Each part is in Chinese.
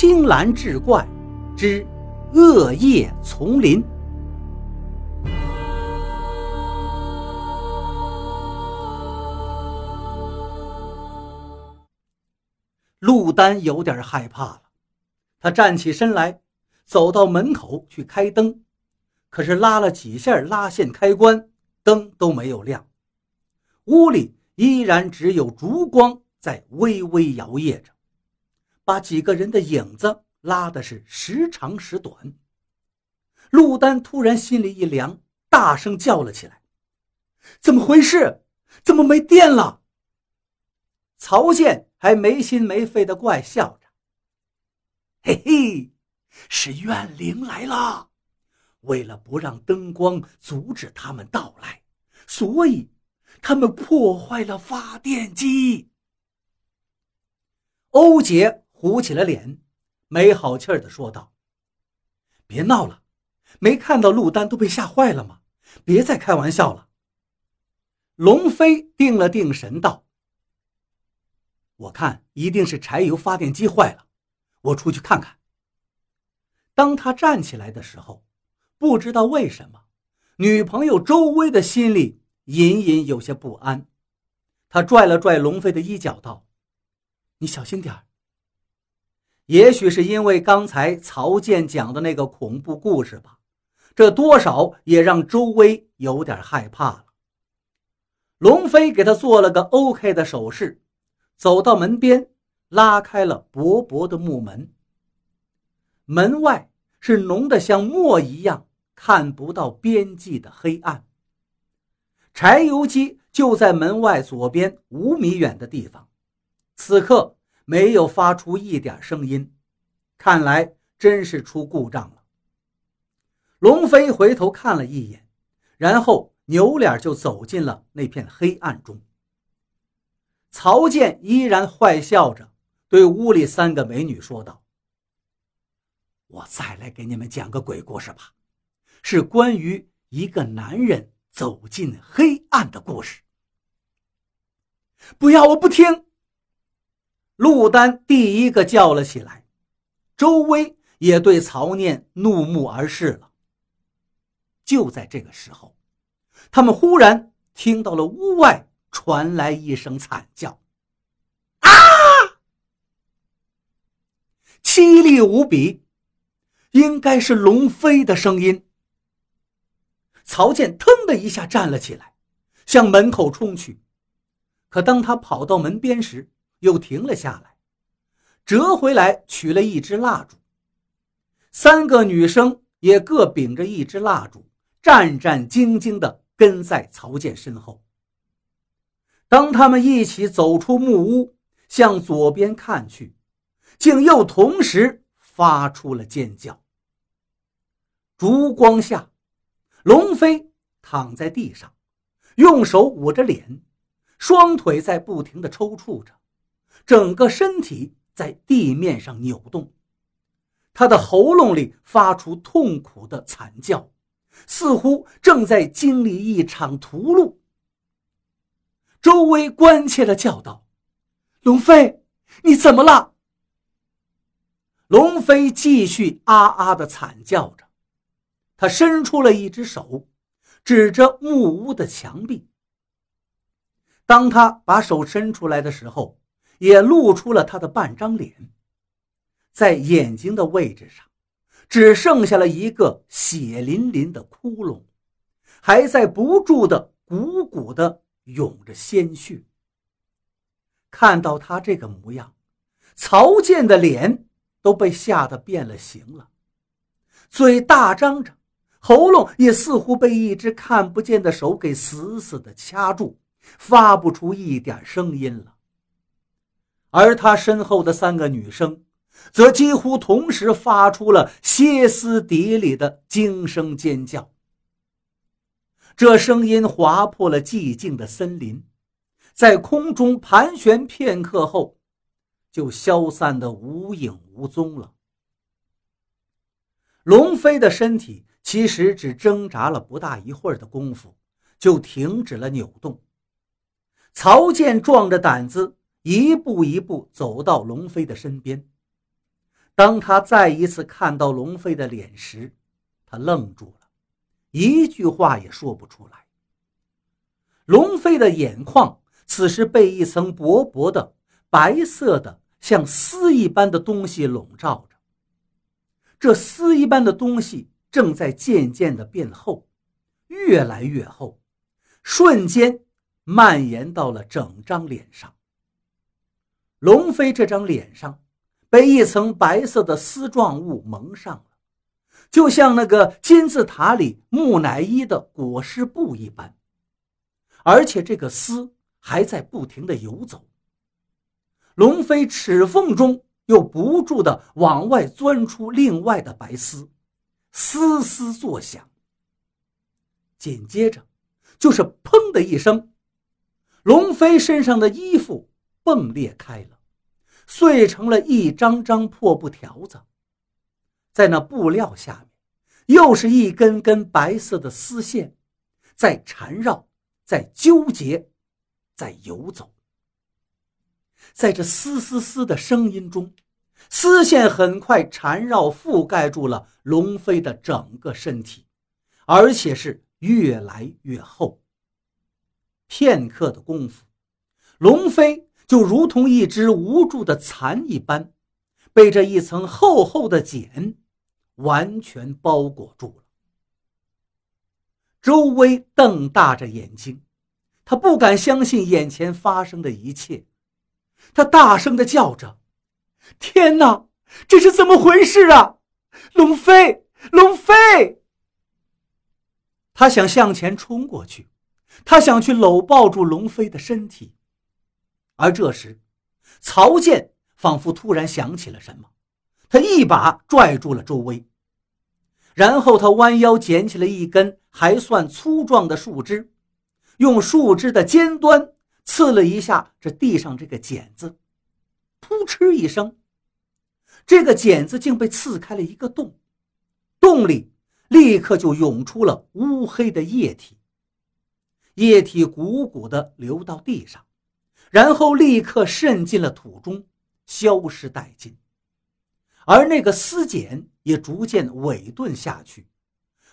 青蓝志怪之恶夜丛林。陆丹有点害怕了，他站起身来，走到门口去开灯，可是拉了几下拉线开关，灯都没有亮，屋里依然只有烛光在微微摇曳着，把几个人的影子拉的是时长时短。陆丹突然心里一凉，大声叫了起来：“怎么回事？怎么没电了？”曹健还没心没肺的怪笑着：“嘿嘿，是怨灵来了。为了不让灯光阻止他们到来，所以他们破坏了发电机。”欧杰糊起了脸，没好气的说道：“别闹了，没看到陆丹都被吓坏了吗？别再开玩笑了。”龙飞定了定神道。我看一定是柴油发电机坏了，我出去看看。当他站起来的时候，不知道为什么，女朋友周薇的心里隐隐有些不安。他拽了拽龙飞的衣角，道：“你小心点也许是因为刚才曹健讲的那个恐怖故事吧，这多少也让周威有点害怕了。龙飞给他做了个 OK 的手势。走到门边，拉开了薄薄的木门。门外是浓得像墨一样看不到边际的黑暗。柴油机就在门外左边五米远的地方，此刻没有发出一点声音，看来真是出故障了。龙飞回头看了一眼，然后扭脸就走进了那片黑暗中。曹健依然坏笑着，对屋里三个美女说道：“我再来给你们讲个鬼故事吧，是关于一个男人走进黑暗的故事。”不要，我不听！陆丹第一个叫了起来，周威也对曹念怒目而视了。就在这个时候，他们忽然听到了屋外。传来一声惨叫，啊！凄厉无比，应该是龙飞的声音。曹健腾的一下站了起来，向门口冲去。可当他跑到门边时，又停了下来，折回来取了一支蜡烛。三个女生也各秉着一支蜡烛，战战兢兢地跟在曹健身后。当他们一起走出木屋，向左边看去，竟又同时发出了尖叫。烛光下，龙飞躺在地上，用手捂着脸，双腿在不停地抽搐着，整个身体在地面上扭动，他的喉咙里发出痛苦的惨叫，似乎正在经历一场屠戮。周围关切的叫道：“龙飞，你怎么了？”龙飞继续啊啊的惨叫着，他伸出了一只手，指着木屋的墙壁。当他把手伸出来的时候，也露出了他的半张脸，在眼睛的位置上，只剩下了一个血淋淋的窟窿，还在不住的鼓鼓的。涌着鲜血。看到他这个模样，曹健的脸都被吓得变了形了，嘴大张着，喉咙也似乎被一只看不见的手给死死的掐住，发不出一点声音了。而他身后的三个女生，则几乎同时发出了歇斯底里的惊声尖叫。这声音划破了寂静的森林，在空中盘旋片刻后，就消散得无影无踪了。龙飞的身体其实只挣扎了不大一会儿的功夫，就停止了扭动。曹健壮着胆子，一步一步走到龙飞的身边。当他再一次看到龙飞的脸时，他愣住了，一句话也说不出来。龙飞的眼眶此时被一层薄薄的白色的、像丝一般的东西笼罩着。这丝一般的东西正在渐渐的变厚，越来越厚，瞬间蔓延到了整张脸上。龙飞这张脸上。被一层白色的丝状物蒙上了，就像那个金字塔里木乃伊的裹尸布一般，而且这个丝还在不停地游走。龙飞齿缝中又不住地往外钻出另外的白丝，丝丝作响。紧接着，就是“砰”的一声，龙飞身上的衣服迸裂开了。碎成了一张张破布条子，在那布料下面，又是一根根白色的丝线，在缠绕，在纠结，在游走。在这嘶嘶嘶的声音中，丝线很快缠绕覆盖住了龙飞的整个身体，而且是越来越厚。片刻的功夫，龙飞。就如同一只无助的蚕一般，被这一层厚厚的茧完全包裹住了。周薇瞪大着眼睛，他不敢相信眼前发生的一切，他大声的叫着：“天哪，这是怎么回事啊！龙飞，龙飞！”他想向前冲过去，他想去搂抱住龙飞的身体。而这时，曹健仿佛突然想起了什么，他一把拽住了周威，然后他弯腰捡起了一根还算粗壮的树枝，用树枝的尖端刺了一下这地上这个茧子，噗嗤一声，这个茧子竟被刺开了一个洞，洞里立刻就涌出了乌黑的液体，液体鼓鼓地流到地上。然后立刻渗进了土中，消失殆尽，而那个丝茧也逐渐萎顿下去，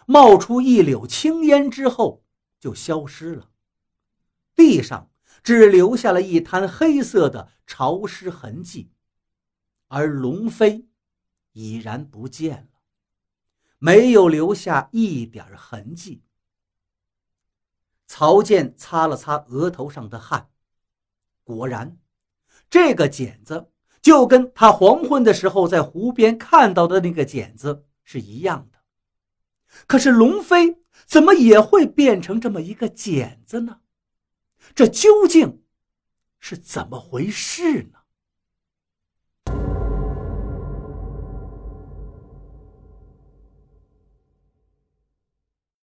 冒出一绺青烟之后就消失了。地上只留下了一滩黑色的潮湿痕迹，而龙飞已然不见了，没有留下一点痕迹。曹健擦了擦额头上的汗。果然，这个茧子就跟他黄昏的时候在湖边看到的那个茧子是一样的。可是龙飞怎么也会变成这么一个茧子呢？这究竟是怎么回事呢？